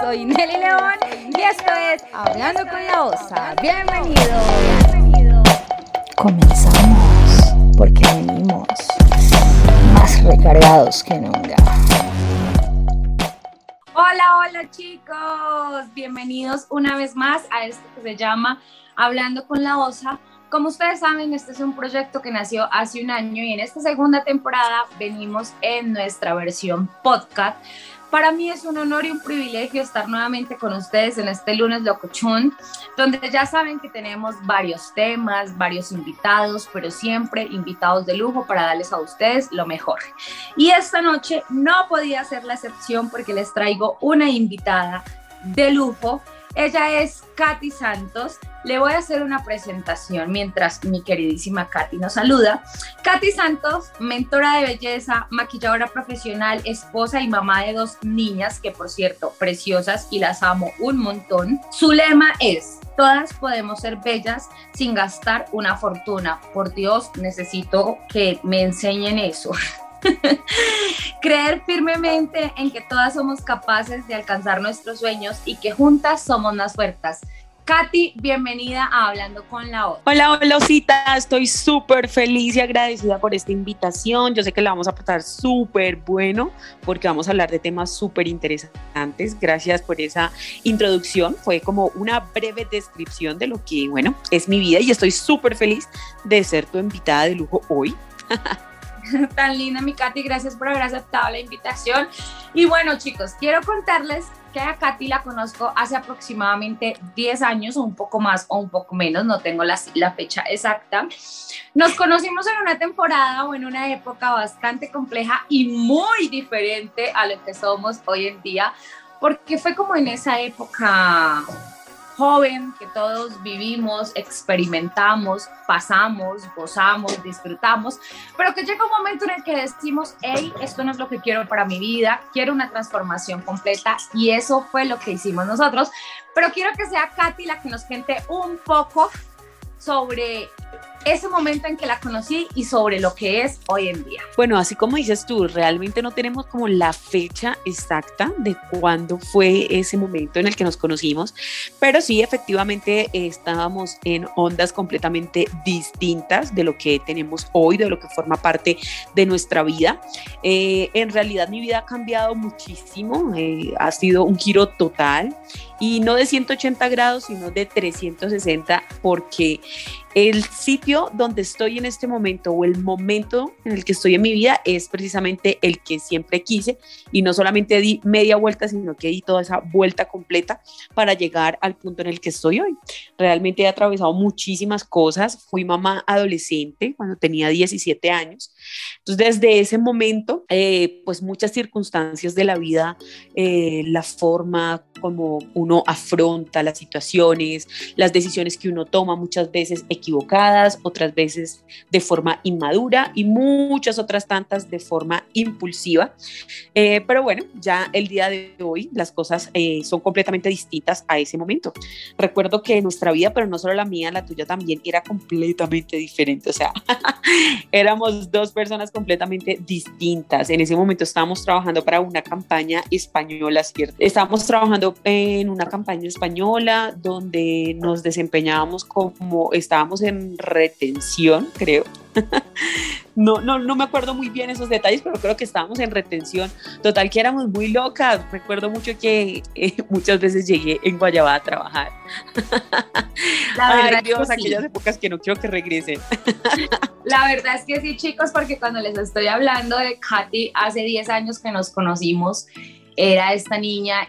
soy Nelly León y esto es Hablando con la Osa. Bienvenido. Comenzamos porque venimos más recargados que nunca. Hola, hola chicos, bienvenidos una vez más a esto que se llama Hablando con la Osa. Como ustedes saben, este es un proyecto que nació hace un año y en esta segunda temporada venimos en nuestra versión podcast para mí es un honor y un privilegio estar nuevamente con ustedes en este lunes locochón, donde ya saben que tenemos varios temas, varios invitados, pero siempre invitados de lujo para darles a ustedes lo mejor. Y esta noche no podía ser la excepción porque les traigo una invitada de lujo ella es Katy Santos. Le voy a hacer una presentación mientras mi queridísima Katy nos saluda. Katy Santos, mentora de belleza, maquilladora profesional, esposa y mamá de dos niñas que por cierto, preciosas y las amo un montón. Su lema es, todas podemos ser bellas sin gastar una fortuna. Por Dios, necesito que me enseñen eso. Creer firmemente en que todas somos capaces de alcanzar nuestros sueños y que juntas somos más fuertes. Katy, bienvenida a Hablando con la O. Hola, hola, Osita. Estoy súper feliz y agradecida por esta invitación. Yo sé que la vamos a pasar súper bueno porque vamos a hablar de temas súper interesantes. Gracias por esa introducción. Fue como una breve descripción de lo que, bueno, es mi vida y estoy súper feliz de ser tu invitada de lujo hoy. Tan linda, mi Katy, gracias por haber aceptado la invitación. Y bueno, chicos, quiero contarles que a Katy la conozco hace aproximadamente 10 años, o un poco más o un poco menos, no tengo la, la fecha exacta. Nos conocimos en una temporada o en una época bastante compleja y muy diferente a lo que somos hoy en día, porque fue como en esa época joven que todos vivimos, experimentamos, pasamos, gozamos, disfrutamos, pero que llega un momento en el que decimos, hey, esto no es lo que quiero para mi vida, quiero una transformación completa y eso fue lo que hicimos nosotros. Pero quiero que sea Katy la que nos cuente un poco sobre ese momento en que la conocí y sobre lo que es hoy en día. Bueno, así como dices tú, realmente no tenemos como la fecha exacta de cuándo fue ese momento en el que nos conocimos, pero sí efectivamente estábamos en ondas completamente distintas de lo que tenemos hoy, de lo que forma parte de nuestra vida. Eh, en realidad mi vida ha cambiado muchísimo, eh, ha sido un giro total y no de 180 grados, sino de 360, porque el sitio donde estoy en este momento o el momento en el que estoy en mi vida es precisamente el que siempre quise. Y no solamente di media vuelta, sino que di toda esa vuelta completa para llegar al punto en el que estoy hoy. Realmente he atravesado muchísimas cosas, fui mamá adolescente cuando tenía 17 años, entonces desde ese momento, eh, pues muchas circunstancias de la vida, eh, la forma como uno afronta las situaciones, las decisiones que uno toma muchas veces equivocadas, otras veces de forma inmadura y muchas otras tantas de forma impulsiva. Eh, pero bueno, ya el día de hoy las cosas eh, son completamente distintas a ese momento. Recuerdo que nuestra vida, pero no solo la mía, la tuya también, era completamente diferente. O sea, éramos dos personas completamente distintas. En ese momento estábamos trabajando para una campaña española, ¿cierto? Estábamos trabajando en una campaña española donde nos desempeñábamos como estábamos en retención, creo. no, no, no me acuerdo muy bien esos detalles, pero creo que estábamos en retención. Total que éramos muy locas. Recuerdo mucho que eh, muchas veces llegué en Guayabá a trabajar. La verdad Ay, Dios, aquellas épocas que no quiero que regresen. La verdad es que sí, chicos, porque cuando les estoy hablando de Katy, hace 10 años que nos conocimos, era esta niña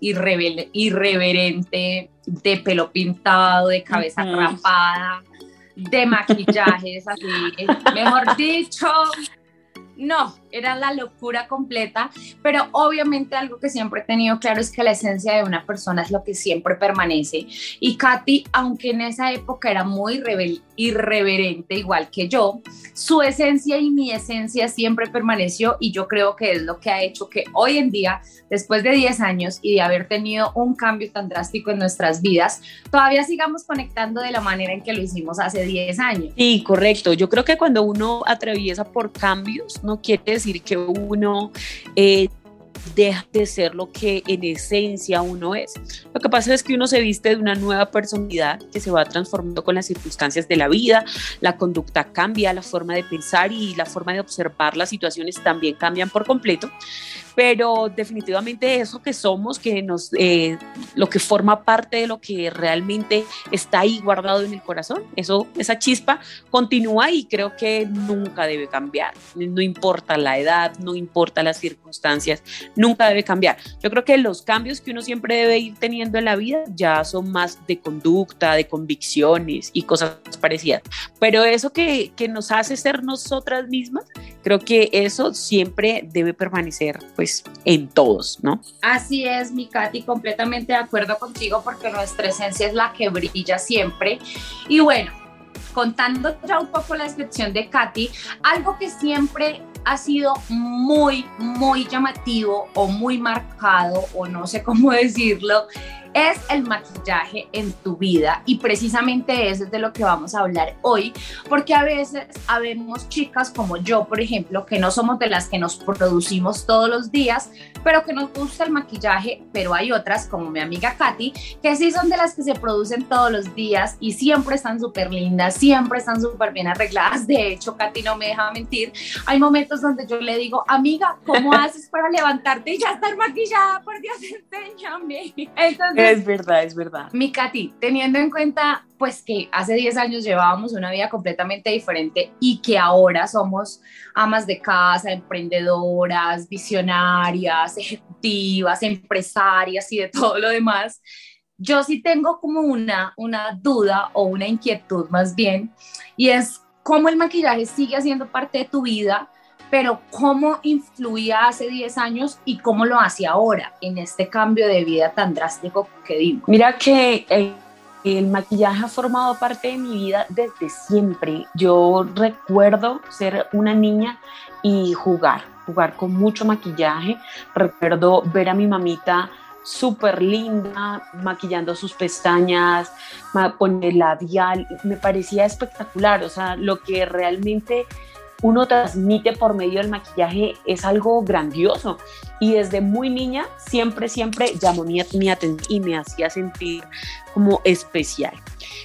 irreverente, de pelo pintado, de cabeza rapada, de maquillajes así, mejor dicho, no, era la locura completa, pero obviamente algo que siempre he tenido claro es que la esencia de una persona es lo que siempre permanece. Y Katy, aunque en esa época era muy irreverente, igual que yo, su esencia y mi esencia siempre permaneció y yo creo que es lo que ha hecho que hoy en día, después de 10 años y de haber tenido un cambio tan drástico en nuestras vidas, todavía sigamos conectando de la manera en que lo hicimos hace 10 años. Sí, correcto. Yo creo que cuando uno atraviesa por cambios, no quiere decir que uno... Eh, deja de ser lo que en esencia uno es. Lo que pasa es que uno se viste de una nueva personalidad que se va transformando con las circunstancias de la vida, la conducta cambia, la forma de pensar y la forma de observar las situaciones también cambian por completo pero definitivamente eso que somos, que nos, eh, lo que forma parte de lo que realmente está ahí guardado en el corazón, eso, esa chispa continúa y creo que nunca debe cambiar, no importa la edad, no importa las circunstancias, nunca debe cambiar. Yo creo que los cambios que uno siempre debe ir teniendo en la vida ya son más de conducta, de convicciones y cosas parecidas, pero eso que, que nos hace ser nosotras mismas, creo que eso siempre debe permanecer. Pues, en todos, ¿no? Así es, mi Katy, completamente de acuerdo contigo porque nuestra esencia es la que brilla siempre. Y bueno, contando ya un poco la descripción de Katy, algo que siempre ha sido muy, muy llamativo o muy marcado, o no sé cómo decirlo, es el maquillaje en tu vida y precisamente eso es de lo que vamos a hablar hoy, porque a veces habemos chicas como yo, por ejemplo, que no somos de las que nos producimos todos los días, pero que nos gusta el maquillaje, pero hay otras como mi amiga Katy, que sí son de las que se producen todos los días y siempre están súper lindas, siempre están súper bien arregladas. De hecho, Katy no me deja mentir. Hay momentos donde yo le digo, amiga, ¿cómo haces para levantarte y ya estar maquillada? Por Dios, enséñame. Entonces, es verdad, es verdad. Mi Katy, teniendo en cuenta pues que hace 10 años llevábamos una vida completamente diferente y que ahora somos amas de casa, emprendedoras, visionarias, ejecutivas, empresarias y de todo lo demás, yo sí tengo como una, una duda o una inquietud más bien y es cómo el maquillaje sigue siendo parte de tu vida pero cómo influía hace 10 años y cómo lo hace ahora en este cambio de vida tan drástico que dimos. Mira que el, el maquillaje ha formado parte de mi vida desde siempre. Yo recuerdo ser una niña y jugar, jugar con mucho maquillaje. Recuerdo ver a mi mamita súper linda, maquillando sus pestañas, poner labial, me parecía espectacular, o sea, lo que realmente uno transmite por medio del maquillaje es algo grandioso. Y desde muy niña siempre, siempre llamó mi, mi atención y me hacía sentir como especial.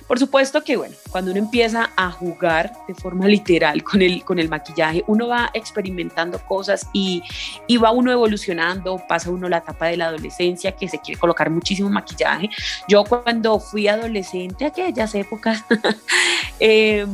Por supuesto que, bueno, cuando uno empieza a jugar de forma literal con el, con el maquillaje, uno va experimentando cosas y, y va uno evolucionando, pasa uno la etapa de la adolescencia que se quiere colocar muchísimo maquillaje. Yo cuando fui adolescente, aquellas épocas, eh,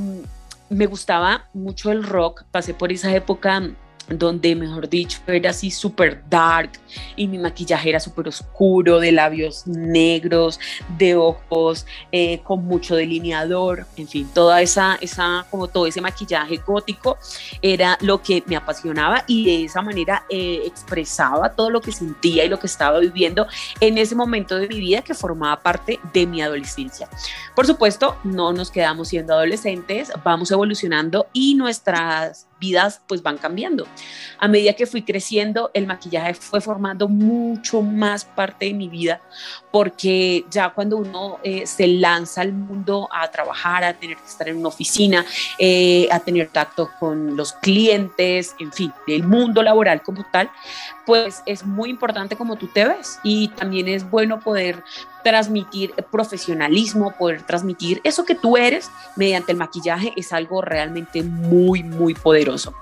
me gustaba mucho el rock, pasé por esa época donde, mejor dicho, era así súper dark y mi maquillaje era súper oscuro, de labios negros, de ojos eh, con mucho delineador, en fin, toda esa, esa, como todo ese maquillaje gótico era lo que me apasionaba y de esa manera eh, expresaba todo lo que sentía y lo que estaba viviendo en ese momento de mi vida que formaba parte de mi adolescencia. Por supuesto, no nos quedamos siendo adolescentes, vamos evolucionando y nuestras vidas pues van cambiando. A medida que fui creciendo, el maquillaje fue formando mucho más parte de mi vida porque ya cuando uno eh, se lanza al mundo a trabajar, a tener que estar en una oficina, eh, a tener tacto con los clientes, en fin, el mundo laboral como tal, pues es muy importante como tú te ves y también es bueno poder transmitir profesionalismo, poder transmitir eso que tú eres mediante el maquillaje es algo realmente muy, muy poderoso.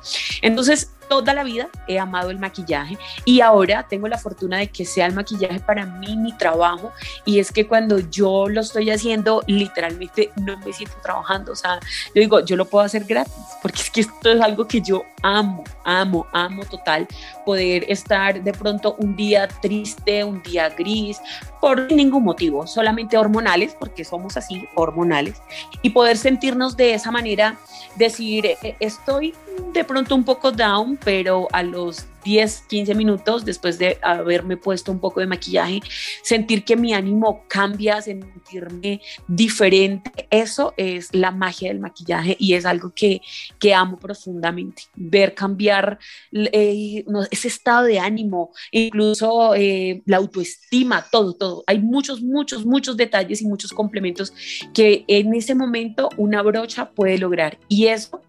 Entonces, toda la vida he amado el maquillaje y ahora tengo la fortuna de que sea el maquillaje para mí mi trabajo y es que cuando yo lo estoy haciendo literalmente no me siento trabajando, o sea, yo digo, yo lo puedo hacer gratis porque es que esto es algo que yo amo, amo, amo total poder estar de pronto un día triste, un día gris, por ningún motivo, solamente hormonales, porque somos así, hormonales, y poder sentirnos de esa manera, decir, eh, estoy de pronto un poco down, pero a los 10, 15 minutos después de haberme puesto un poco de maquillaje, sentir que mi ánimo cambia, sentirme diferente, eso es la magia del maquillaje y es algo que, que amo profundamente, ver cambiar eh, ese estado de ánimo, incluso eh, la autoestima, todo, todo. Hay muchos, muchos, muchos detalles y muchos complementos que en ese momento una brocha puede lograr y eso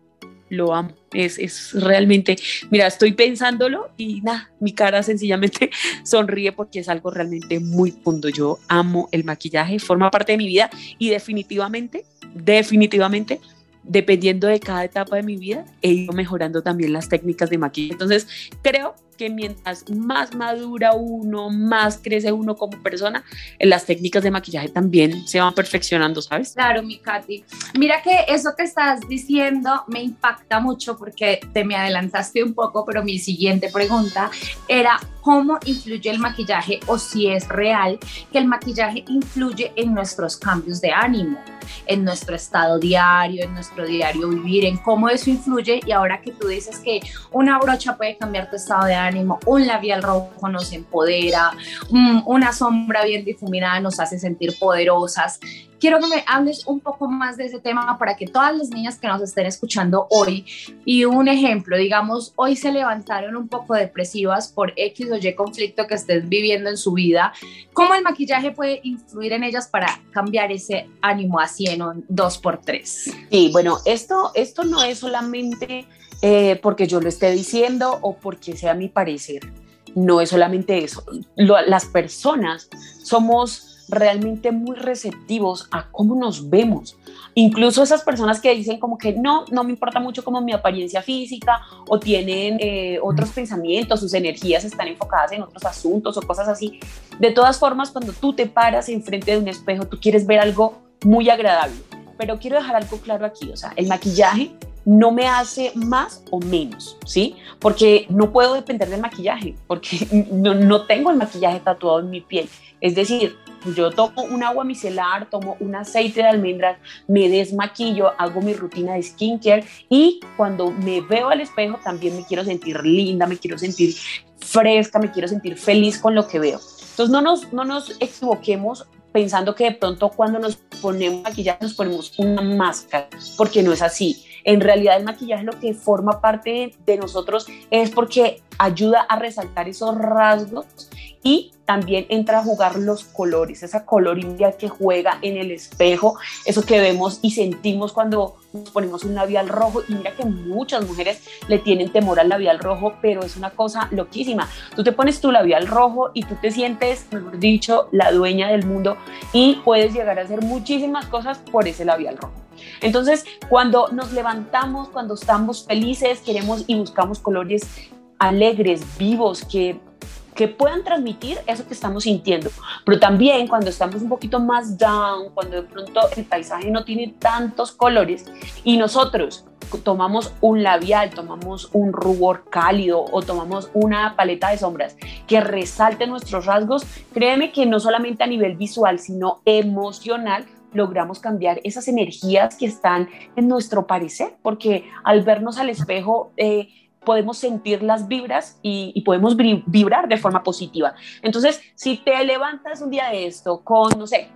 lo amo. Es, es, realmente, mira, estoy pensándolo y nada, mi cara sencillamente sonríe porque es algo realmente muy punto. Yo amo el maquillaje, forma parte de mi vida y definitivamente, definitivamente dependiendo de cada etapa de mi vida, he ido mejorando también las técnicas de maquillaje. Entonces, creo que mientras más madura uno, más crece uno como persona, las técnicas de maquillaje también se van perfeccionando, ¿sabes? Claro, mi Katy. Mira que eso que estás diciendo me impacta mucho porque te me adelantaste un poco, pero mi siguiente pregunta era cómo influye el maquillaje o si es real que el maquillaje influye en nuestros cambios de ánimo, en nuestro estado diario, en nuestro diario vivir, en cómo eso influye y ahora que tú dices que una brocha puede cambiar tu estado de ánimo, un labial rojo nos empodera, una sombra bien difuminada nos hace sentir poderosas. Quiero que me hables un poco más de ese tema para que todas las niñas que nos estén escuchando hoy, y un ejemplo, digamos, hoy se levantaron un poco depresivas por X o Y conflicto que estén viviendo en su vida, ¿cómo el maquillaje puede influir en ellas para cambiar ese ánimo a 100 o 2 por 3 Sí, bueno, esto, esto no es solamente eh, porque yo lo esté diciendo o porque sea mi parecer. No es solamente eso. las personas somos realmente muy receptivos a cómo nos vemos. Incluso esas personas que dicen como que no, no me importa mucho como mi apariencia física o tienen eh, otros pensamientos, sus energías están enfocadas en otros asuntos o cosas así. De todas formas, cuando tú te paras enfrente de un espejo, tú quieres ver algo muy agradable. Pero quiero dejar algo claro aquí, o sea, el maquillaje no me hace más o menos, ¿sí? Porque no puedo depender del maquillaje, porque no, no tengo el maquillaje tatuado en mi piel. Es decir, yo tomo un agua micelar, tomo un aceite de almendras, me desmaquillo, hago mi rutina de skincare y cuando me veo al espejo también me quiero sentir linda, me quiero sentir fresca, me quiero sentir feliz con lo que veo. Entonces no nos, no nos equivoquemos pensando que de pronto cuando nos ponemos maquillaje nos ponemos una máscara, porque no es así. En realidad el maquillaje lo que forma parte de nosotros es porque ayuda a resaltar esos rasgos y también entra a jugar los colores, esa colorimia que juega en el espejo, eso que vemos y sentimos cuando nos ponemos un labial rojo. Y mira que muchas mujeres le tienen temor al labial rojo, pero es una cosa loquísima. Tú te pones tu labial rojo y tú te sientes, mejor dicho, la dueña del mundo y puedes llegar a hacer muchísimas cosas por ese labial rojo. Entonces, cuando nos levantamos, cuando estamos felices, queremos y buscamos colores alegres, vivos, que que puedan transmitir eso que estamos sintiendo. Pero también cuando estamos un poquito más down, cuando de pronto el paisaje no tiene tantos colores y nosotros tomamos un labial, tomamos un rubor cálido o tomamos una paleta de sombras que resalte nuestros rasgos, créeme que no solamente a nivel visual, sino emocional, logramos cambiar esas energías que están en nuestro parecer, porque al vernos al espejo, eh, podemos sentir las vibras y, podemos vibrar de forma positiva. Entonces, si te levantas un día de esto con, no sé,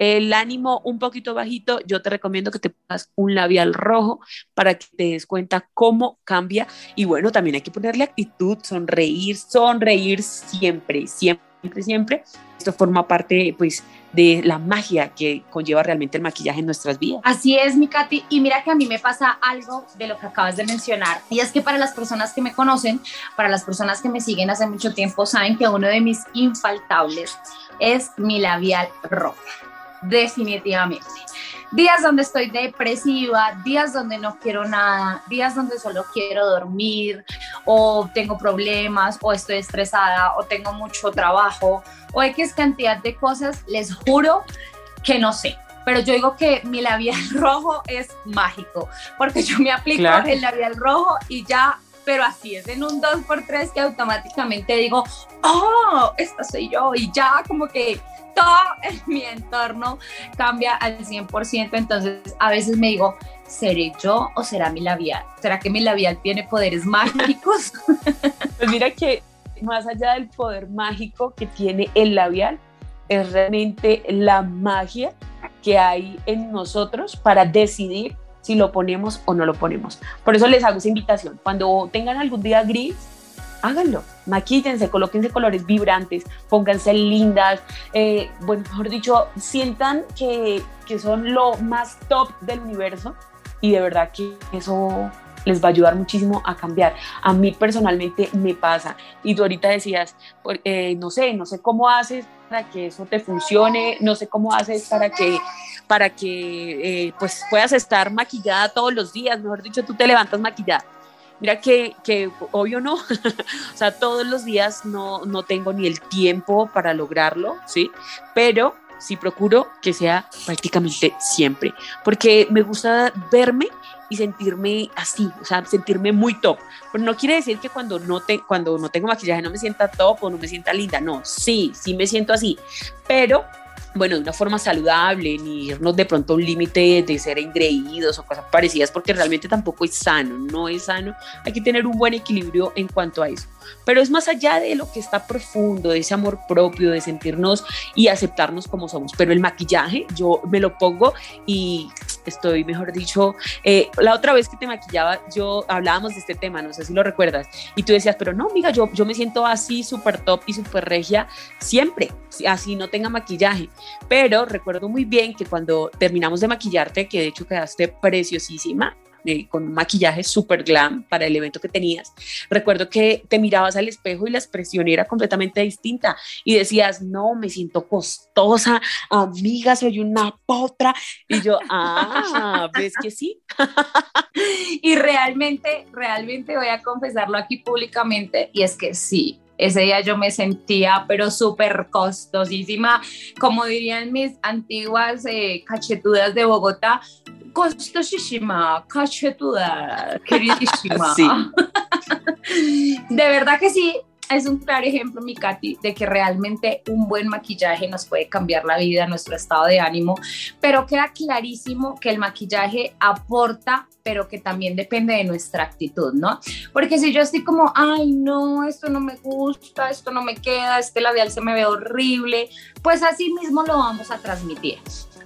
el ánimo un poquito bajito, yo te recomiendo que te pongas un labial rojo para que te des cuenta cómo cambia. Y bueno, también hay que ponerle actitud, sonreír, sonreír siempre, siempre, siempre. Esto forma parte, pues, de la magia que conlleva realmente el maquillaje en nuestras vidas. Así es, mi Katy. Y mira que a mí me pasa algo de lo que acabas de mencionar. Y es que para las personas que me conocen, para las personas que me siguen hace mucho tiempo, saben que uno de mis infaltables es mi labial rojo. Definitivamente días donde estoy depresiva, días donde no quiero nada, días donde solo quiero dormir o tengo problemas o estoy estresada o tengo mucho trabajo o X cantidad de cosas, les juro que no sé. Pero yo digo que mi labial rojo es mágico, porque yo me aplico el labial rojo y ya pero así es en un 2x3 que automáticamente digo, oh, esta soy yo, y ya como que todo en mi entorno cambia al 100%, entonces a veces me digo, ¿seré yo o será mi labial? ¿Será que mi labial tiene poderes mágicos? Pues mira que más allá del poder mágico que tiene el labial, es realmente la magia que hay en nosotros para decidir si lo ponemos o no lo ponemos. Por eso les hago esa invitación. Cuando tengan algún día gris, háganlo, maquíllense, colóquense colores vibrantes, pónganse lindas, eh, bueno, mejor dicho, sientan que, que son lo más top del universo y de verdad que eso les va a ayudar muchísimo a cambiar. A mí personalmente me pasa. Y tú ahorita decías, eh, no sé, no sé cómo haces para que eso te funcione, no sé cómo haces para que, para que eh, pues puedas estar maquillada todos los días, mejor dicho, tú te levantas maquillada. Mira que, que obvio no, o sea, todos los días no, no tengo ni el tiempo para lograrlo, ¿sí? Pero sí procuro que sea prácticamente siempre, porque me gusta verme y sentirme así, o sea, sentirme muy top. Pero no quiere decir que cuando no, te, cuando no tengo maquillaje no me sienta top o no me sienta linda, no, sí, sí me siento así, pero bueno, de una forma saludable, ni irnos de pronto a un límite de ser engreídos o cosas parecidas, porque realmente tampoco es sano, no es sano. Hay que tener un buen equilibrio en cuanto a eso. Pero es más allá de lo que está profundo, de ese amor propio, de sentirnos y aceptarnos como somos. Pero el maquillaje, yo me lo pongo y estoy, mejor dicho, eh, la otra vez que te maquillaba, yo hablábamos de este tema, no sé si lo recuerdas, y tú decías, pero no, amiga, yo, yo me siento así súper top y súper regia siempre, así no tenga maquillaje. Pero recuerdo muy bien que cuando terminamos de maquillarte, que de hecho quedaste preciosísima, con un maquillaje súper glam para el evento que tenías. Recuerdo que te mirabas al espejo y la expresión era completamente distinta y decías, no, me siento costosa, amiga, soy una potra. Y yo, ah, ves que sí. y realmente, realmente voy a confesarlo aquí públicamente y es que sí, ese día yo me sentía pero súper costosísima, como dirían mis antiguas eh, cachetudas de Bogotá, costosísima, cachetuda, queridísima. Sí. de verdad que sí, es un claro ejemplo, mi Katy, de que realmente un buen maquillaje nos puede cambiar la vida, nuestro estado de ánimo, pero queda clarísimo que el maquillaje aporta, pero que también depende de nuestra actitud, ¿no? Porque si yo estoy como, ay, no, esto no me gusta, esto no me queda, este labial se me ve horrible, pues así mismo lo vamos a transmitir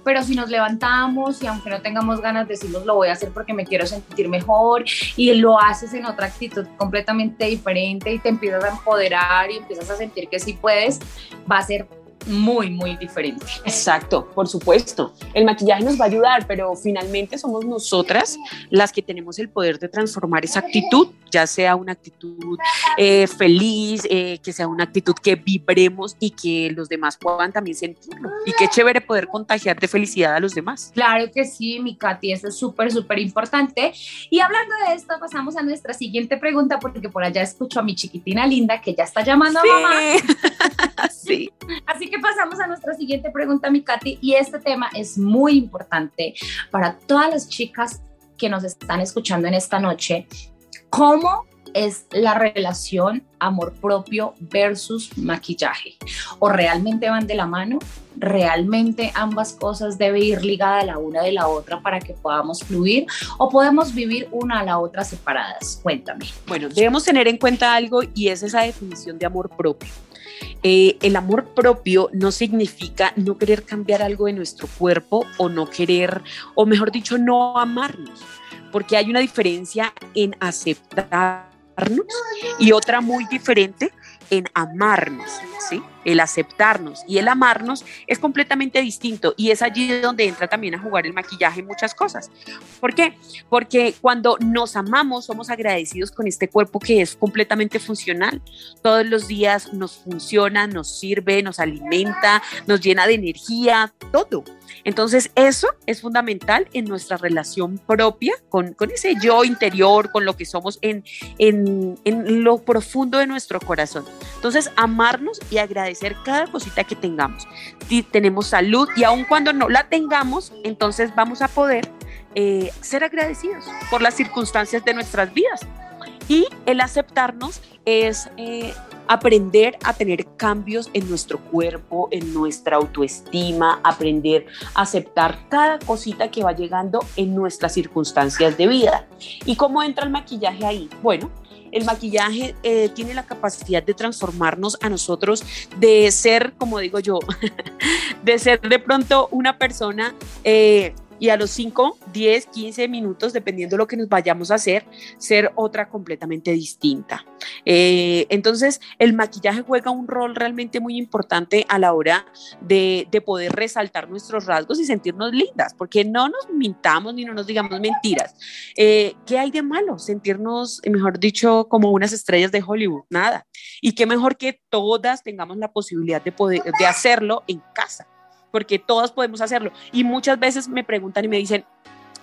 pero si nos levantamos y aunque no tengamos ganas decimos lo voy a hacer porque me quiero sentir mejor y lo haces en otra actitud completamente diferente y te empiezas a empoderar y empiezas a sentir que sí puedes, va a ser muy, muy diferente. Exacto, por supuesto. El maquillaje nos va a ayudar, pero finalmente somos nosotras las que tenemos el poder de transformar esa actitud, ya sea una actitud eh, feliz, eh, que sea una actitud que vibremos y que los demás puedan también sentirlo. Y qué chévere poder contagiar de felicidad a los demás. Claro que sí, mi Katy, eso es súper, súper importante. Y hablando de esto, pasamos a nuestra siguiente pregunta, porque por allá escucho a mi chiquitina linda que ya está llamando a mamá. sí. Así que pasamos a nuestra siguiente pregunta, mi Katy, y este tema es muy importante para todas las chicas que nos están escuchando en esta noche. ¿Cómo es la relación amor propio versus maquillaje? ¿O realmente van de la mano? ¿Realmente ambas cosas deben ir ligadas la una de la otra para que podamos fluir? ¿O podemos vivir una a la otra separadas? Cuéntame. Bueno, debemos tener en cuenta algo y es esa definición de amor propio. Eh, el amor propio no significa no querer cambiar algo de nuestro cuerpo o no querer, o mejor dicho, no amarnos, porque hay una diferencia en aceptarnos y otra muy diferente en amarnos, ¿sí? El aceptarnos y el amarnos es completamente distinto y es allí donde entra también a jugar el maquillaje en muchas cosas. ¿Por qué? Porque cuando nos amamos somos agradecidos con este cuerpo que es completamente funcional. Todos los días nos funciona, nos sirve, nos alimenta, nos llena de energía, todo. Entonces eso es fundamental en nuestra relación propia con, ese yo interior, con lo que somos en, en, en lo profundo de nuestro corazón. Entonces, amarnos y agradecer cada cosita que tengamos. Si tenemos salud y aun cuando no la tengamos, entonces vamos a poder eh, ser agradecidos por las circunstancias de nuestras vidas. Y el aceptarnos es eh, aprender a tener cambios en nuestro cuerpo, en nuestra autoestima, aprender a aceptar cada cosita que va llegando en nuestras circunstancias de vida. ¿Y cómo entra el maquillaje ahí? Bueno, el maquillaje eh, tiene la capacidad de transformarnos a nosotros, de ser, como digo yo, de ser de pronto una persona eh, y a los 5, 10, 15 minutos, dependiendo de lo que nos vayamos a hacer, ser otra completamente distinta. Eh, entonces, el maquillaje juega un rol realmente muy importante a la hora de, de, poder resaltar nuestros rasgos y sentirnos lindas, porque no nos mintamos ni no nos digamos mentiras. Eh, ¿Qué hay de malo? Sentirnos, mejor dicho, como unas estrellas de Hollywood, nada. Y qué mejor que todas tengamos la posibilidad de poder de hacerlo en casa porque todos podemos hacerlo. Y muchas veces me preguntan y me dicen,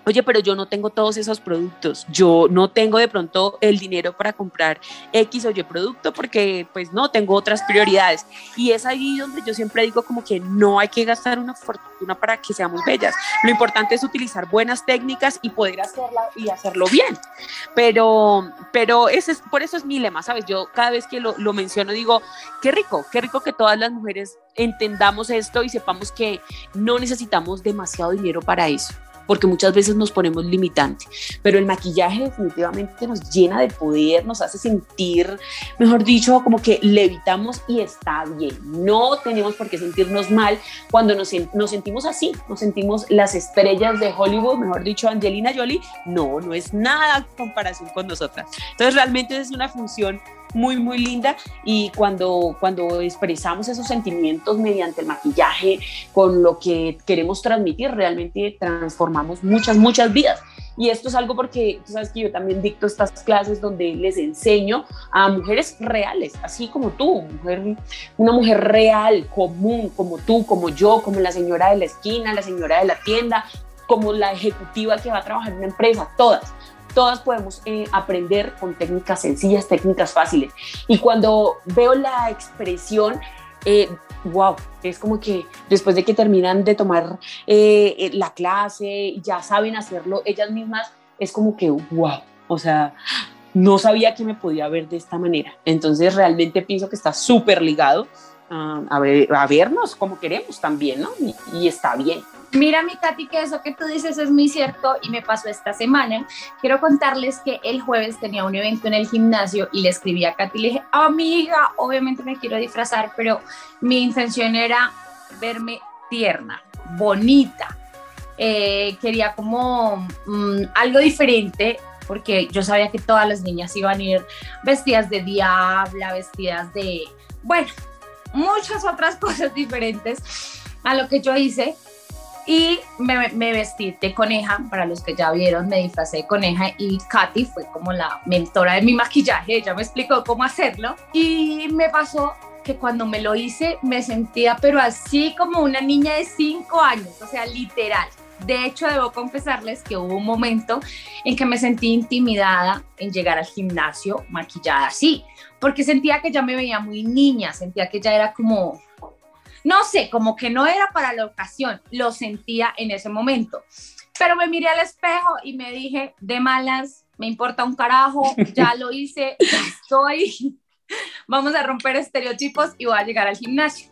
oye, pero yo no tengo todos esos productos, yo no tengo de pronto el dinero para comprar X o Y producto porque pues no, tengo otras prioridades. Y es ahí donde yo siempre digo como que no hay que gastar una fortuna para que seamos bellas. Lo importante es utilizar buenas técnicas y poder hacerla y hacerlo bien. Pero, pero ese es, por eso es mi lema, ¿sabes? Yo cada vez que lo, lo menciono digo, qué rico, qué rico que todas las mujeres entendamos esto y sepamos que no necesitamos demasiado dinero para eso porque muchas veces nos ponemos limitantes, pero el maquillaje definitivamente nos llena de poder, nos hace sentir, mejor dicho, como que levitamos y está bien. No tenemos por qué sentirnos mal cuando nos, nos sentimos así, nos sentimos las estrellas de Hollywood, mejor dicho, Angelina Jolie, no, no es nada en comparación con nosotras. Entonces realmente es una función muy, muy linda y cuando, cuando expresamos esos sentimientos mediante el maquillaje, con lo que queremos transmitir, realmente transformamos muchas, muchas vidas. Y esto es algo porque tú sabes que yo también dicto estas clases donde les enseño a mujeres reales, así como tú, mujer, una mujer real, común, como tú, como yo, como la señora de la esquina, la señora de la tienda, como la ejecutiva que va a trabajar en una empresa, todas todas podemos eh, aprender con técnicas sencillas, técnicas fáciles. Y cuando veo la expresión, wow, eh, es como que después de que terminan de tomar eh, la clase, ya saben hacerlo ellas mismas, es como que wow, o sea, no sabía que me podía ver de esta manera. Entonces realmente pienso que está súper ligado a, ver, a, vernos como queremos también, ¿no? y está bien. Mira, mi Katy, que eso que tú dices es muy cierto y me pasó esta semana. Quiero contarles que el jueves tenía un evento en el gimnasio y le escribí a Katy le dije, amiga, obviamente me quiero disfrazar, pero mi intención era verme tierna, bonita. Eh, quería como mm, algo diferente porque yo sabía que todas las niñas iban a ir vestidas de diabla, vestidas de, bueno, muchas otras cosas diferentes a lo que yo hice y me, me, vestí de coneja, para los que ya vieron, me disfrazé de coneja y Katy fue como la mentora de mi maquillaje, ella me explicó cómo hacerlo. Y me pasó que cuando me lo hice me sentía pero así como una niña de 5 años, o sea, literal. De hecho, debo confesarles que hubo un momento en que me sentí intimidada en llegar al gimnasio maquillada así, porque sentía que ya me veía muy niña, sentía que ya era como no sé, como que no era para la ocasión, lo sentía en ese momento. Pero me miré al espejo y me dije, de malas, me importa un carajo, ya lo hice, estoy, vamos a romper estereotipos y voy a llegar al gimnasio.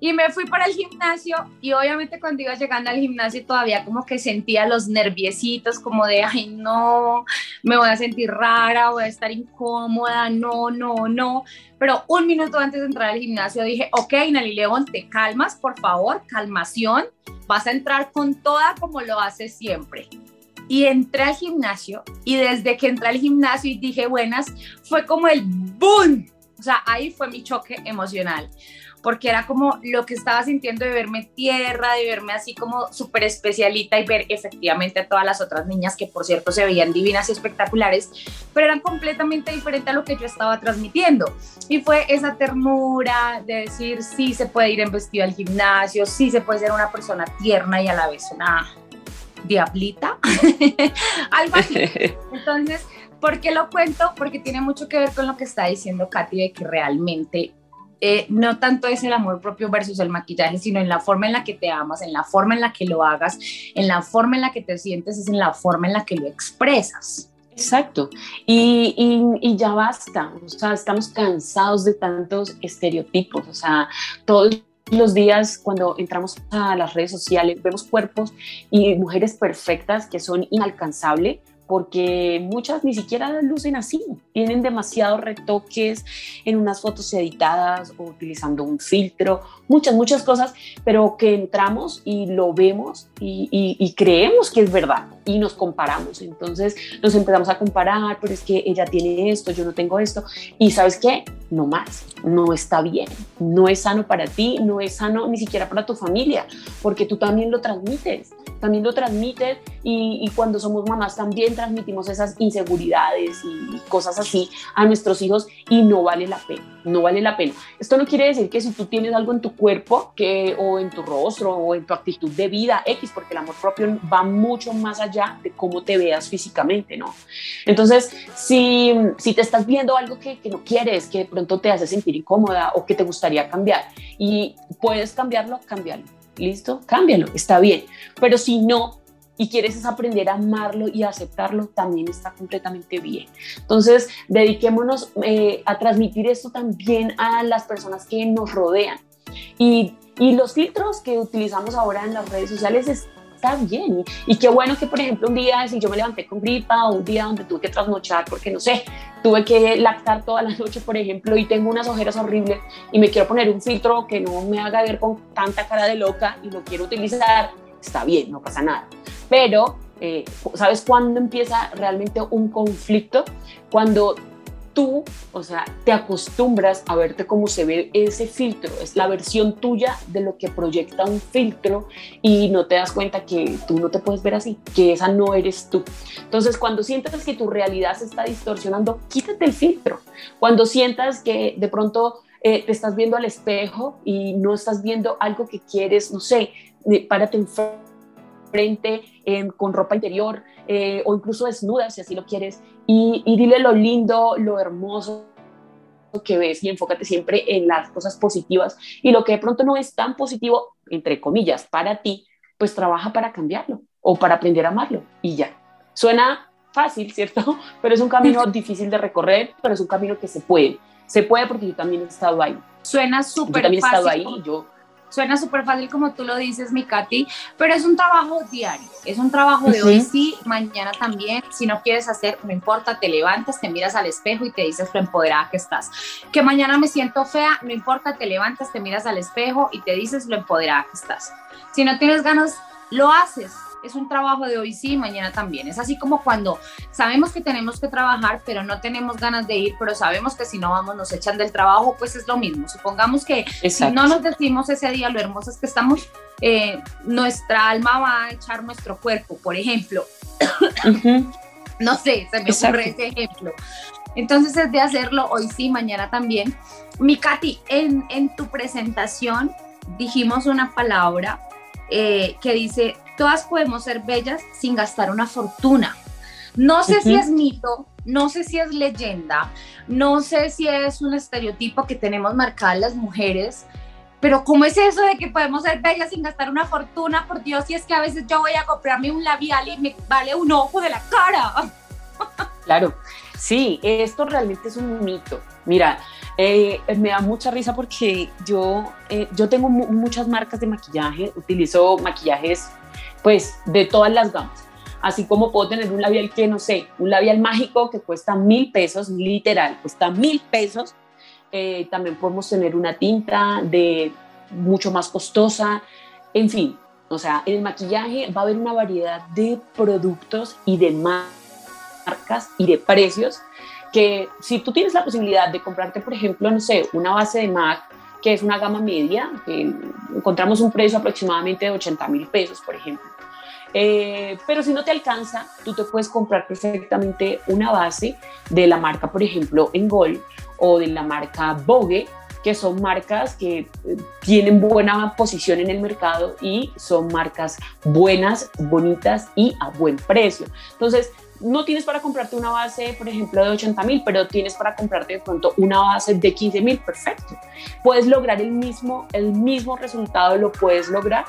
Y me fui para el gimnasio y obviamente cuando iba llegando al gimnasio todavía como que sentía los nerviecitos como de, ay no, me voy a sentir rara, voy a estar incómoda, no, no, no. Pero un minuto antes de entrar al gimnasio dije, ok, Nali León, te calmas, por favor, calmación, vas a entrar con toda como lo haces siempre. Y entré al gimnasio y desde que entré al gimnasio y dije buenas, fue como el boom. O sea, ahí fue mi choque emocional porque era como lo que estaba sintiendo de verme tierra, de verme así como súper especialita y ver efectivamente a todas las otras niñas que por cierto se veían divinas y espectaculares, pero eran completamente diferentes a lo que yo estaba transmitiendo. Y fue esa ternura de decir, sí se puede ir en vestido al gimnasio, sí se puede ser una persona tierna y a la vez una diablita, algo así. Entonces, ¿por qué lo cuento? Porque tiene mucho que ver con lo que está diciendo Katy de que realmente eh, no tanto es el amor propio versus el maquillaje, sino en la forma en la que te amas, en la forma en la que lo hagas, en la forma en la que te sientes, es en la forma en la que lo expresas. Exacto. Y, y, ya basta. O sea, estamos cansados de tantos estereotipos. O sea, todos los días cuando entramos a las redes sociales vemos cuerpos y mujeres perfectas que son inalcanzables porque muchas ni siquiera lucen así, tienen demasiados retoques en unas fotos editadas o utilizando un filtro, muchas, muchas cosas, pero que entramos y lo vemos y, y, creemos que es verdad y nos comparamos. Entonces nos empezamos a comparar, pero es que ella tiene esto, yo no tengo esto. Y sabes qué, no más, no está bien, no es sano para ti, no es sano ni siquiera para tu familia, porque tú también lo transmites, también lo transmites y, y cuando somos mamás también transmitimos esas inseguridades y cosas así a nuestros hijos y no vale la pena, no vale la pena. Esto no quiere decir que si tú tienes algo en tu cuerpo que, o en tu rostro o en tu actitud de vida X, porque el amor propio va mucho más allá de cómo te veas físicamente, ¿no? Entonces, si, si te estás viendo algo que, que no quieres, que de pronto te hace sentir incómoda o que te gustaría cambiar y puedes cambiarlo, cámbialo. ¿Listo? Cámbialo, está bien. Pero si no, y quieres aprender a amarlo y aceptarlo, también está completamente bien. Entonces, dediquémonos eh, a transmitir esto también a las personas que nos rodean. Y, y, los filtros que utilizamos ahora en las redes sociales está bien. Y, qué bueno que, por ejemplo, un día, si yo me levanté con gripa o un día donde tuve que trasnochar porque, no sé, tuve que lactar toda la noche, por ejemplo, y tengo unas ojeras horribles y me quiero poner un filtro que no me haga ver con tanta cara de loca y lo quiero utilizar, está bien, no pasa nada pero eh, ¿sabes cuándo empieza realmente un conflicto? Cuando tú, o sea, te acostumbras a verte como se ve ese filtro, es la versión tuya de lo que proyecta un filtro y no te das cuenta que tú no te puedes ver así, que esa no eres tú. Entonces, cuando sientas que tu realidad se está distorsionando, quítate el filtro. Cuando sientas que de pronto eh, te estás viendo al espejo y no estás viendo algo que quieres, no sé, párate enfrente frente, con ropa interior eh, o incluso desnuda si así lo quieres y, dile lo lindo, lo hermoso que ves y enfócate siempre en las cosas positivas y lo que de pronto no es tan positivo, entre comillas, para ti, pues trabaja para cambiarlo o para aprender a amarlo y ya. Suena fácil, ¿cierto? Pero es un camino difícil de recorrer, pero es un camino que se puede. Se puede porque yo también he estado ahí. Suena súper fácil. Yo también he estado ahí y yo Suena súper fácil como tú lo dices, mi Katy, pero es un trabajo diario, es un trabajo de hoy sí, mañana también. Si no quieres hacer, no importa, te levantas, te miras al espejo y te dices lo empoderada que estás. Que mañana me siento fea, no importa, te levantas, te miras al espejo y te dices lo empoderada que estás. Si no tienes ganas, lo haces, es un trabajo de hoy sí, mañana también. Es así como cuando sabemos que tenemos que trabajar, pero no tenemos ganas de ir, pero sabemos que si no vamos nos echan del trabajo, pues es lo mismo. Supongamos que si no nos decimos ese día lo hermosos que estamos, eh, nuestra alma va a echar nuestro cuerpo, por ejemplo. no sé, se me ocurre ese ejemplo. Entonces es de hacerlo hoy sí, mañana también. Mi Katy, en, en tu presentación dijimos una palabra eh, que dice todas podemos ser bellas sin gastar una fortuna. No sé si es mito, no sé si es leyenda, no sé si es un estereotipo que tenemos marcadas las mujeres, pero ¿cómo es eso de que podemos ser bellas sin gastar una fortuna? Por Dios, si es que a veces yo voy a comprarme un labial y me vale un ojo de la cara. Claro, sí, esto realmente es un mito. Mira, eh, me da mucha risa porque yo, eh, yo tengo muchas marcas de maquillaje, utilizo maquillajes pues de todas las gamas. Así como puedo tener un labial que, no sé, un labial mágico que cuesta mil pesos, literal, cuesta mil pesos. Eh, también podemos tener una tinta de mucho más costosa. En fin, o sea, en el maquillaje va a haber una variedad de productos y de marcas y de precios que si tú tienes la posibilidad de comprarte, por ejemplo, no sé, una base de MAC que es una gama media, encontramos un precio aproximadamente de 80 mil pesos, por ejemplo. Eh, pero si no te alcanza, tú te puedes comprar perfectamente una base de la marca, por ejemplo, Engol o de la marca Vogue, que son marcas que eh, tienen buena posición en el mercado y son marcas buenas, bonitas y a buen precio. Entonces, no tienes para comprarte una base, por ejemplo, de 80 mil, pero tienes para comprarte de pronto una base de 15 mil, perfecto. Puedes lograr el mismo, el mismo resultado, lo puedes lograr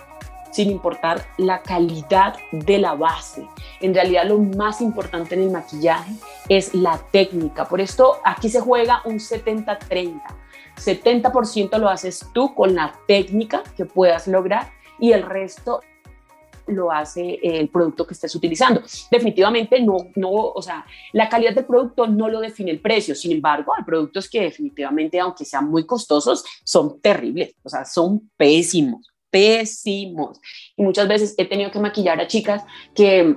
sin importar la calidad de la base. En realidad lo más importante en el maquillaje es la técnica. Por esto aquí se juega un 70-30. 70%, lo haces tú con la técnica que puedas lograr y el resto lo hace el producto que estés utilizando. Definitivamente no, no, o sea, la calidad del producto no lo define el precio, sin embargo, hay productos que definitivamente, aunque sean muy costosos, son terribles, o sea, son pésimos, pésimos. Y muchas veces he tenido que maquillar a chicas que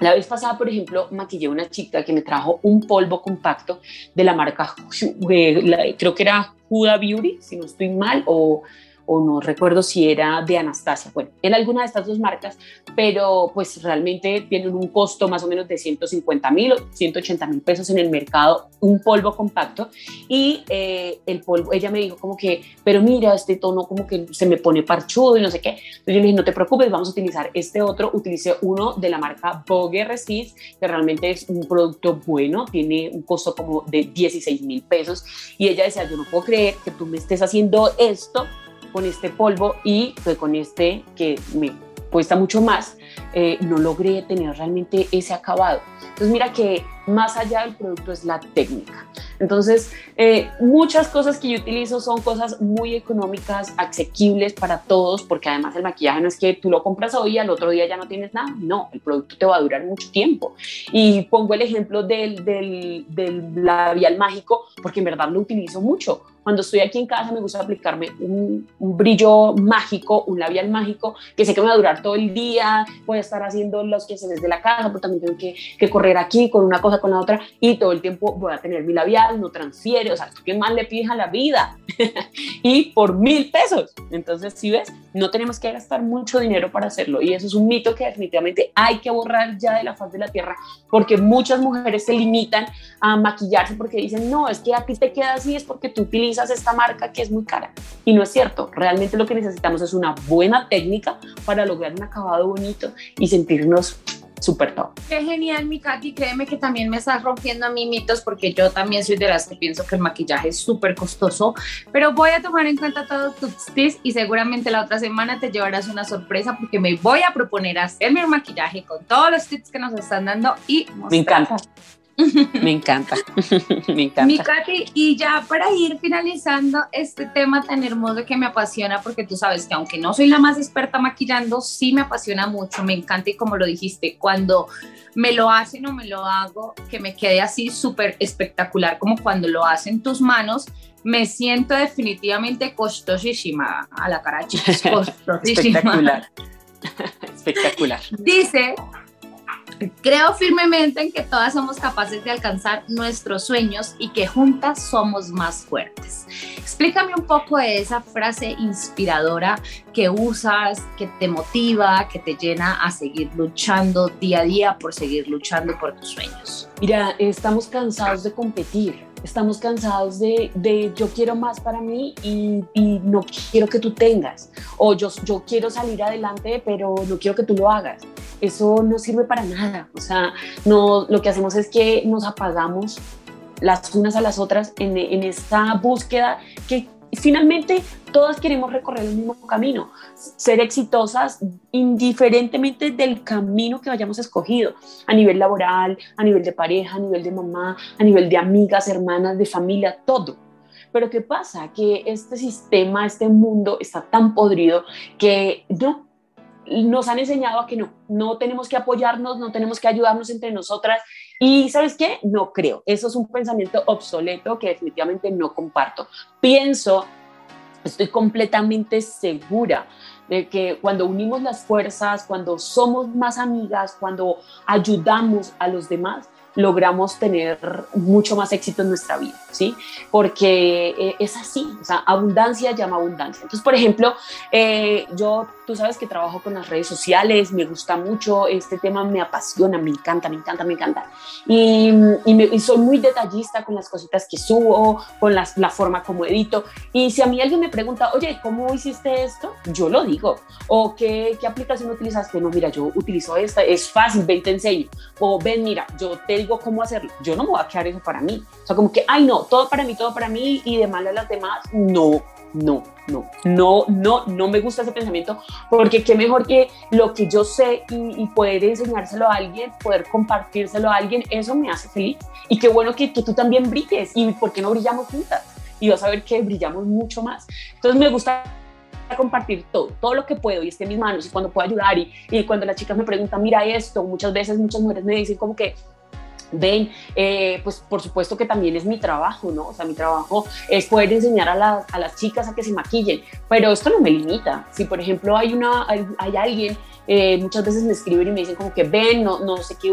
la vez pasada, por ejemplo, maquillé a una chica que me trajo un polvo compacto de la marca, creo que era Huda Beauty, si no estoy mal, o o no recuerdo si era de Anastasia, bueno, en alguna de estas dos marcas, pero pues realmente tienen un costo más o menos de 150 mil o 180 mil pesos en el mercado, un polvo compacto, y eh, el polvo, ella me dijo como que, pero mira, este tono como que se me pone parchudo y no sé qué, entonces yo le dije, no te preocupes, vamos a utilizar este otro, utilicé uno de la marca Vogue Resist, que realmente es un producto bueno, tiene un costo como de 16 mil pesos, y ella decía, yo no puedo creer que tú me estés haciendo esto con este polvo y pues, con este que me cuesta mucho más, eh, no logré tener realmente ese acabado. Entonces mira que más allá del producto es la técnica. Entonces, eh, muchas cosas que yo utilizo son cosas muy económicas, asequibles para todos, porque además el maquillaje no es que tú lo compras hoy y al otro día ya no tienes nada, no, el producto te va a durar mucho tiempo. Y pongo el ejemplo del, labial mágico, porque en verdad lo utilizo mucho cuando estoy aquí en casa me gusta aplicarme un, brillo mágico, un labial mágico, que sé que me va a durar todo el día, a estar haciendo los que se la casa, pero también tengo que, que, correr aquí con una cosa, con la otra, y todo el tiempo voy a tener mi labial, no transfiere, o sea, ¿quién más le pide a la vida? y por mil pesos. Entonces, si ves, no tenemos que gastar mucho dinero para hacerlo, y eso es un mito que definitivamente hay que borrar ya de la faz de la tierra, porque muchas mujeres se limitan a maquillarse porque dicen, no, es que a ti te queda así, es porque tú utilizas esta marca que es muy cara. Y no es cierto, realmente lo que necesitamos es una buena técnica para lograr un acabado bonito y sentirnos súper top. Qué genial, mi Katy. Créeme que también me estás rompiendo a mí mitos porque yo también soy de las que pienso que el maquillaje es súper costoso. Pero voy a tomar en cuenta todos tus tips y seguramente la otra semana te llevarás una sorpresa porque me voy a proponer hacerme un maquillaje con todos los tips que nos están dando y Me encanta. Me encanta, me encanta. Mi Katy, y ya para ir finalizando este tema tan hermoso que me apasiona, porque tú sabes que aunque no soy la más experta maquillando, sí me apasiona mucho, me encanta y como lo dijiste, cuando me lo hacen o me lo hago, que me quede así súper espectacular como cuando lo hacen tus manos, me siento definitivamente costosísima a la cara, costosísima. Espectacular. Espectacular. Dice Creo firmemente en que todas somos capaces de alcanzar nuestros sueños y que juntas somos más fuertes. Explícame un poco de esa frase inspiradora que usas, que te motiva, que te llena a seguir luchando día a día por seguir luchando por tus sueños. Mira, estamos cansados de competir estamos cansados de, de, yo quiero más para mí y, y, no quiero que tú tengas, o yo, yo quiero salir adelante, pero no quiero que tú lo hagas. Eso no sirve para nada. O sea, no, lo que hacemos es que nos apagamos las unas a las otras en, en esta búsqueda que finalmente todas queremos recorrer el mismo camino, ser exitosas indiferentemente del camino que hayamos escogido, a nivel laboral, a nivel de pareja, a nivel de mamá, a nivel de amigas, hermanas, de familia, todo. Pero ¿qué pasa? Que este sistema, este mundo está tan podrido que no, nos han enseñado a que no, no tenemos que apoyarnos, no tenemos que ayudarnos entre nosotras. Y sabes qué? No creo. Eso es un pensamiento obsoleto que definitivamente no comparto. Pienso, estoy completamente segura de que cuando unimos las fuerzas, cuando somos más amigas, cuando ayudamos a los demás, logramos tener mucho más éxito en nuestra vida, ¿sí? Porque eh, es así, o sea, abundancia llama abundancia. Entonces, por ejemplo, eh, yo, tú sabes que trabajo con las redes sociales, me gusta mucho, este tema me apasiona, me encanta, me encanta, me encanta. Y, y, soy muy detallista con las cositas que subo, con las, la forma como edito. Y si a mí alguien me pregunta, oye, ¿cómo hiciste esto? Yo lo digo. O ¿qué, qué aplicación utilizaste? No, mira, yo utilizo esta, es fácil, ven, te enseño. O ven, mira, yo te digo cómo hacerlo. Yo no me voy a quedar eso para mí. O sea, como que, ay, no, todo para mí, todo para mí y de mal a las demás. No, no, no, no, no, no me gusta ese pensamiento porque qué mejor que lo que yo sé y, poder enseñárselo a alguien, poder compartírselo a alguien, eso me hace feliz. Y qué bueno que, que tú también brilles y por qué no brillamos juntas. Y vas a ver que brillamos mucho más. Entonces me gusta compartir todo, todo lo que puedo y esté en mis manos y cuando puedo ayudar y, y cuando las chicas me preguntan, mira esto, muchas veces muchas mujeres me dicen como que ven, eh, pues por supuesto que también es mi trabajo, ¿no? O sea, mi trabajo es poder enseñar a, las chicas a que se maquillen, pero esto no me limita. Si, por ejemplo, hay, una, hay, alguien, eh, muchas veces me escriben y me dicen como que ven, no, no sé qué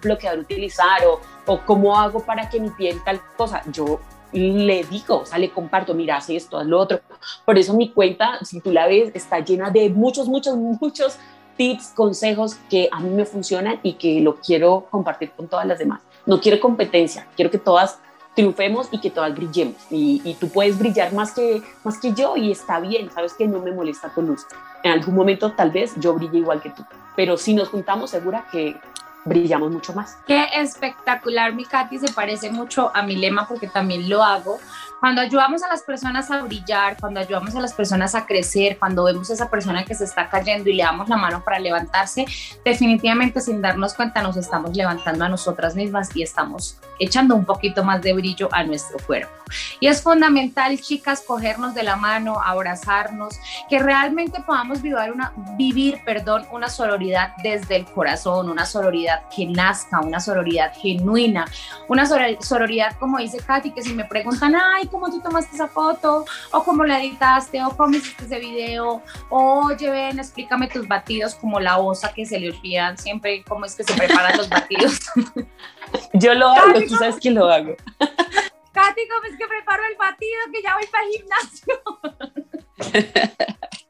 bloqueador utilizar o, o cómo hago para que mi piel tal cosa, yo le digo, o sea, le comparto, mira, haz esto, haz lo otro. Por eso mi cuenta, si tú la ves, está llena de muchos, muchos, muchos tips, consejos que a mí me funcionan y que lo quiero compartir con todas las demás. No quiero competencia, quiero que todas triunfemos y que todas brillemos. Y, tú puedes brillar más que, más que yo y está bien, sabes que no me molesta tu luz. En algún momento tal vez yo brille igual que tú, pero si nos juntamos segura que brillamos mucho más. Qué espectacular, mi Katy, se parece mucho a mi lema porque también lo hago. Cuando ayudamos a las personas a brillar, cuando ayudamos a las personas a crecer, cuando vemos a esa persona que se está cayendo y le damos la mano para levantarse, definitivamente sin darnos cuenta nos estamos levantando a nosotras mismas y estamos echando un poquito más de brillo a nuestro cuerpo. Y es fundamental, chicas, cogernos de la mano, abrazarnos, que realmente podamos vivir una, vivir, perdón, una sororidad desde el corazón, una sororidad que nazca, una sororidad genuina, una sororidad, como dice Katy, que si me preguntan, ay, ¿cómo tú tomaste esa foto? O cómo la editaste, o cómo hiciste ese video, o oye, ven, explícame tus batidos como la osa que se le olvidan siempre cómo es que se preparan los batidos. Yo lo hago, tú sabes que lo hago. Katy, ¿cómo es que preparo el batido que ya voy para el gimnasio?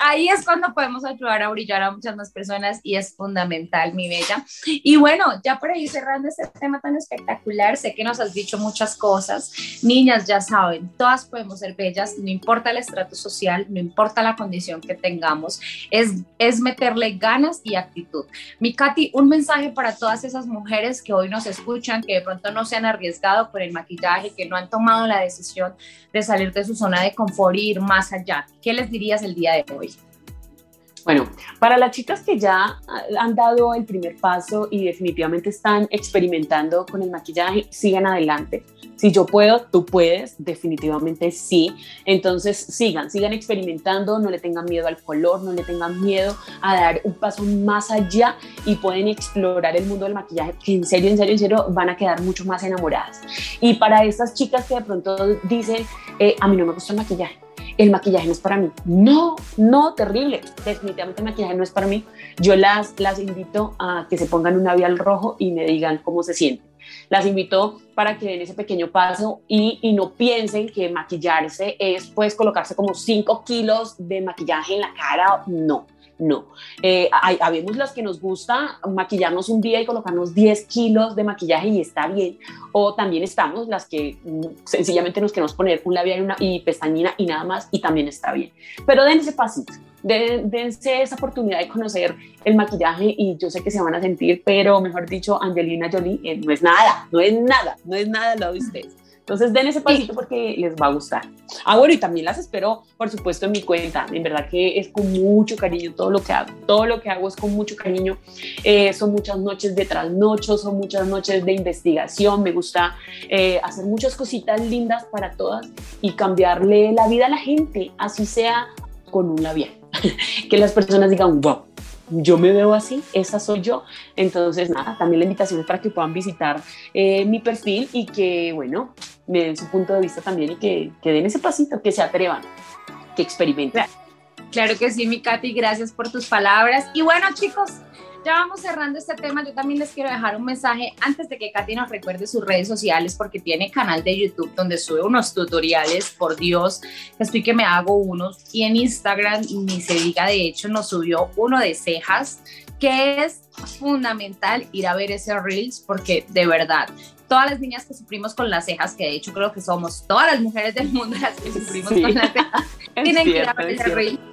Ahí es cuando podemos ayudar a brillar a muchas más personas y es fundamental, mi bella. Y bueno, ya por ahí cerrando este tema tan espectacular, sé que nos has dicho muchas cosas. Niñas, ya saben, todas podemos ser bellas, no importa el estrato social, no importa la condición que tengamos, es, es meterle ganas y actitud. Mi Katy, un mensaje para todas esas mujeres que hoy nos escuchan, que de pronto no se han arriesgado por el maquillaje, que no han tomado la decisión de salir de su zona de confort y ir más allá. ¿Qué les dirías el día de hoy? Bueno, para las chicas que ya han dado el primer paso y definitivamente están experimentando con el maquillaje, sigan adelante. Si yo puedo, tú puedes, definitivamente sí. Entonces sigan, sigan experimentando, no le tengan miedo al color, no le tengan miedo a dar un paso más allá y pueden explorar el mundo del maquillaje, que en serio, en serio, en serio van a quedar mucho más enamoradas. Y para estas chicas que de pronto dicen, eh, a mí no me gusta el maquillaje, el maquillaje no es para mí. No, no, terrible. Definitivamente el maquillaje no es para mí. Yo las, las invito a que se pongan un labial rojo y me digan cómo se sienten. Las invito para que den ese pequeño paso y, y, no piensen que maquillarse es pues colocarse como 5 kilos de maquillaje en la cara. No, no. Eh, hay, habemos las que nos gusta maquillarnos un día y colocarnos 10 kilos de maquillaje y está bien. O también estamos las que mm, sencillamente nos queremos poner un labial y, una, y pestañina y nada más y también está bien. Pero den ese pasito, dense esa oportunidad de conocer el maquillaje y yo sé que se van a sentir, pero mejor dicho, Angelina Jolie eh, no es nada, no es nada, no es nada lado de ustedes. Entonces den ese pasito porque les va a gustar. Ah, bueno, y también las espero, por supuesto, en mi cuenta. En verdad que es con mucho cariño todo lo que hago. Todo lo que hago es con mucho cariño. Eh, son muchas noches de trasnocho, son muchas noches de investigación. Me gusta eh, hacer muchas cositas lindas para todas y cambiarle la vida a la gente, así sea con un labial. que las personas digan, wow, yo me veo así, esa soy yo. Entonces, nada, también la invitación es para que puedan visitar eh, mi perfil y que, bueno, me den su punto de vista también y que, que den ese pasito, que se atrevan, que experimenten. Claro que sí, mi Katy, gracias por tus palabras. Y bueno, chicos, ya vamos cerrando este tema. Yo también les quiero dejar un mensaje antes de que Katy nos recuerde sus redes sociales, porque tiene canal de YouTube donde sube unos tutoriales, por Dios, estoy que me hago unos. Y en Instagram, ni se diga, de hecho, nos subió uno de cejas, que es fundamental ir a ver ese Reels, porque de verdad, todas las niñas que sufrimos con las cejas, que de hecho creo que somos todas las mujeres del mundo las que sufrimos con las cejas, tienen que ir a ver ese Reels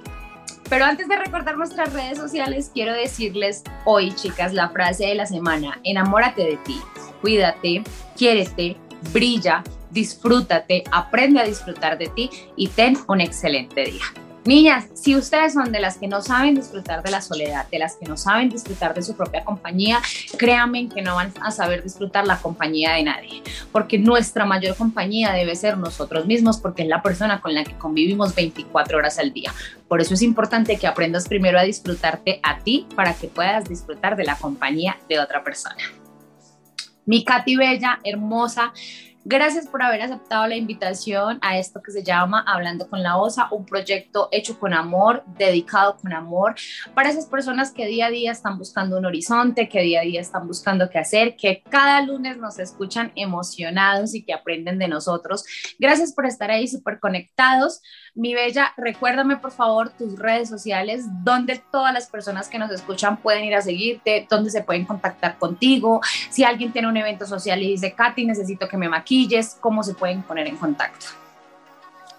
pero antes de recordar nuestras redes sociales, quiero decirles hoy, chicas, la frase de la semana. Enamórate de ti, cuídate, quiérete, brilla, disfrútate, aprende a disfrutar de ti y ten un excelente día. Niñas, si ustedes son de las que no saben disfrutar de la soledad, de las que no saben disfrutar de su propia compañía, créanme que no van a saber disfrutar la compañía de nadie, porque nuestra mayor compañía debe ser nosotros mismos, porque es la persona con la que convivimos 24 horas al día. Por eso es importante que aprendas primero a disfrutarte a ti para que puedas disfrutar de la compañía de otra persona. Mi Katy Bella, hermosa, Gracias por haber aceptado la invitación a esto que se llama Hablando con la OSA, un proyecto hecho con amor, dedicado con amor, para esas personas que día a día están buscando un horizonte, que día a día están buscando qué hacer, que cada lunes nos escuchan emocionados y que aprenden de nosotros. Gracias por estar ahí súper conectados. Mi bella, recuérdame por favor tus redes sociales, donde todas las personas que nos escuchan pueden ir a seguirte, donde se pueden contactar contigo. Si alguien tiene un evento social y dice, Katy, necesito que me maquilles, ¿cómo se pueden poner en contacto?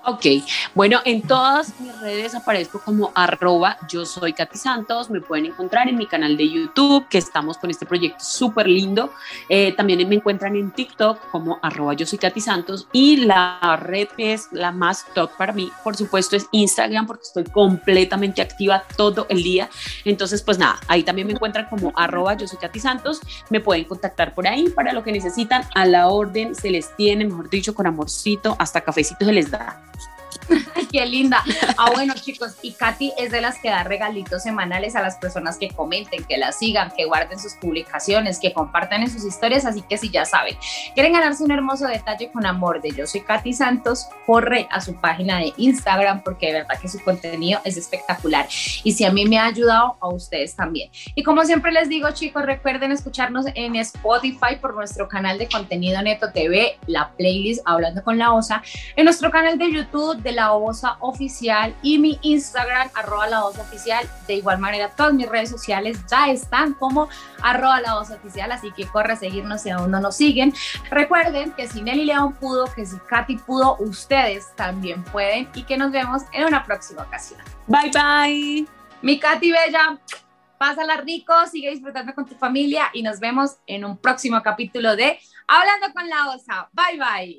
Ok, bueno, en todas mis redes aparezco como arroba yo soy Katy Santos, me pueden encontrar en mi canal de YouTube, que estamos con este proyecto súper lindo, eh, también me encuentran en TikTok como arroba yo soy Katy Santos y la red que es la más top para mí, por supuesto, es Instagram porque estoy completamente activa todo el día, entonces pues nada, ahí también me encuentran como arroba yo soy Katy Santos, me pueden contactar por ahí para lo que necesitan, a la orden se les tiene, mejor dicho, con amorcito, hasta cafecito se les da. Qué linda. Ah, bueno, chicos, y Katy es de las que da regalitos semanales a las personas que comenten, que la sigan, que guarden sus publicaciones, que compartan en sus historias. Así que si ya saben, quieren ganarse un hermoso detalle con amor de Yo Soy Katy Santos, corre a su página de Instagram porque de verdad que su contenido es espectacular. Y si a mí me ha ayudado, a ustedes también. Y como siempre les digo, chicos, recuerden escucharnos en Spotify por nuestro canal de contenido Neto TV, la playlist Hablando con la OSA, en nuestro canal de YouTube de la OSA Oficial y mi Instagram, arroba la OSA Oficial. De igual manera, todas mis redes sociales ya están como arroba la OSA Oficial, así que corre a seguirnos si aún no nos siguen. Recuerden que si Nelly León pudo, que si Katy pudo, ustedes también pueden y que nos vemos en una próxima ocasión. Bye bye. Mi Katy Bella, pásala rico, sigue disfrutando con tu familia y nos vemos en un próximo capítulo de Hablando con la OSA. Bye bye.